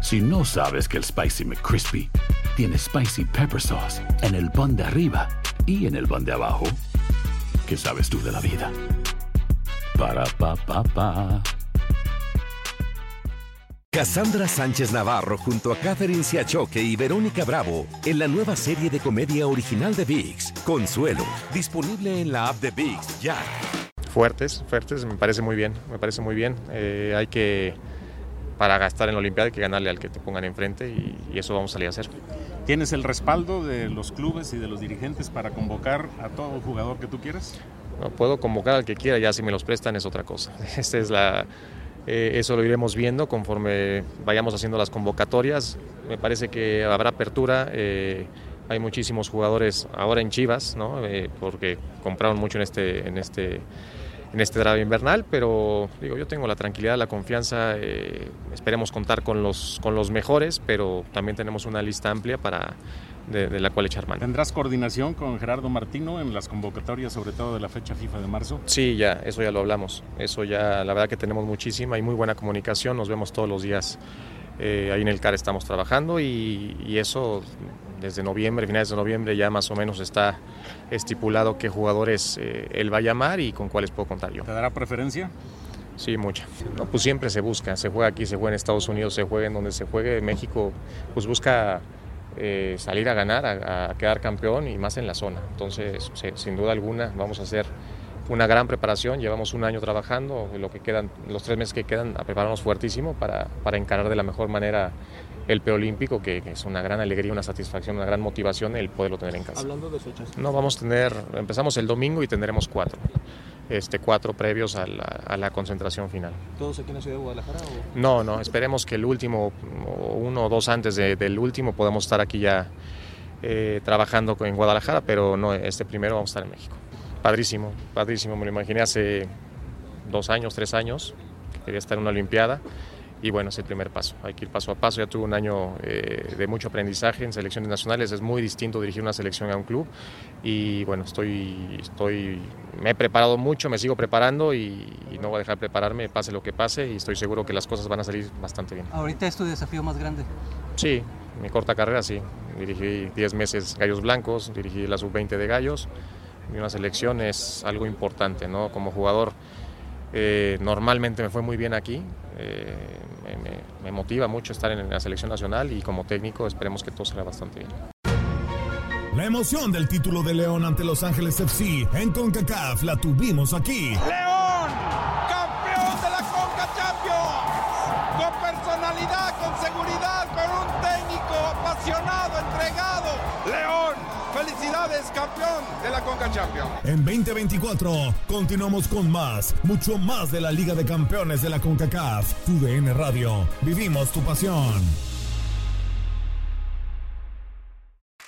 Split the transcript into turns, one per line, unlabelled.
Si no sabes que el Spicy McCrispy tiene Spicy Pepper Sauce en el pan de arriba y en el pan de abajo, ¿qué sabes tú de la vida? Para, pa, pa, pa.
Cassandra Sánchez Navarro junto a Catherine Siachoque y Verónica Bravo en la nueva serie de comedia original de VIX, Consuelo, disponible en la app de VIX ya.
Fuertes, fuertes, me parece muy bien, me parece muy bien. Eh, hay que, para gastar en la Olimpiada, hay que ganarle al que te pongan enfrente y, y eso vamos a salir a hacer.
¿Tienes el respaldo de los clubes y de los dirigentes para convocar a todo jugador que tú quieras?
No puedo convocar al que quiera, ya si me los prestan es otra cosa. Esta es la, eh, eso lo iremos viendo conforme vayamos haciendo las convocatorias. Me parece que habrá apertura. eh, hay muchísimos jugadores ahora en Chivas, ¿no? Eh, porque compraron mucho en este, en este, en este draft invernal, pero digo, yo tengo la tranquilidad, la confianza. eh, esperemos contar con los, con los mejores, pero también tenemos una lista amplia para, de, de la cual echar mano.
¿Tendrás coordinación con Gerardo Martino en las convocatorias, sobre todo de la fecha FIFA de marzo?
Sí, ya, eso ya lo hablamos. Eso ya, la verdad que tenemos muchísima y muy buena comunicación. Nos vemos todos los días. Eh, ahí en el CAR estamos trabajando y, y eso desde noviembre, finales de noviembre, ya más o menos está estipulado qué jugadores eh, él va a llamar y con cuáles puedo contar yo.
¿Te dará preferencia?
Sí, mucha. No, pues siempre se busca, se juega aquí, se juega en Estados Unidos, se juega en donde se juegue. México pues busca eh, salir a ganar, a, a quedar campeón y más en la zona. Entonces, sin duda alguna, vamos a hacer una gran preparación. Llevamos un año trabajando, lo que quedan, los tres meses que quedan, a prepararnos fuertísimo para, para encarar de la mejor manera el preolímpico, que, que es una gran alegría, una satisfacción, una gran motivación el poderlo tener en casa.
Hablando de fechas.
No, vamos a tener, empezamos el domingo y tendremos cuatro. Este, cuatro previos a la, a la concentración final.
¿Todos aquí en la ciudad de Guadalajara? O?
No, no, esperemos que el último, uno o dos antes de- del último, podamos estar aquí ya eh, trabajando en Guadalajara, pero no, este primero vamos a estar en México. Padrísimo, padrísimo, me lo imaginé hace dos años, tres años, que quería estar en una Olimpiada. Y bueno, es el primer paso. Hay que ir paso a paso. Ya tuve un año eh, de mucho aprendizaje en selecciones nacionales. Es muy distinto dirigir una selección a un club. Y bueno, estoy, estoy, me he preparado mucho, me sigo preparando y, y no voy a dejar de prepararme, pase lo que pase. Y estoy seguro que las cosas van a salir bastante bien.
Ahorita es tu desafío más grande.
Sí, mi corta carrera sí. Dirigí 10 meses Gallos Blancos, dirigí la sub-20 de Gallos. Y una selección es algo importante, ¿no? Como jugador eh, normalmente me fue muy bien aquí. eh, me, me- me motiva mucho estar en la selección nacional y como técnico esperemos que todo salga bastante bien.
La emoción del título de León ante Los Ángeles FC en CONCACAF la tuvimos aquí.
León, campeón de la Conca.
En 2024 continuamos con más, mucho más de la Liga de Campeones de la CONCACAF. Tu DN Radio. Vivimos tu pasión.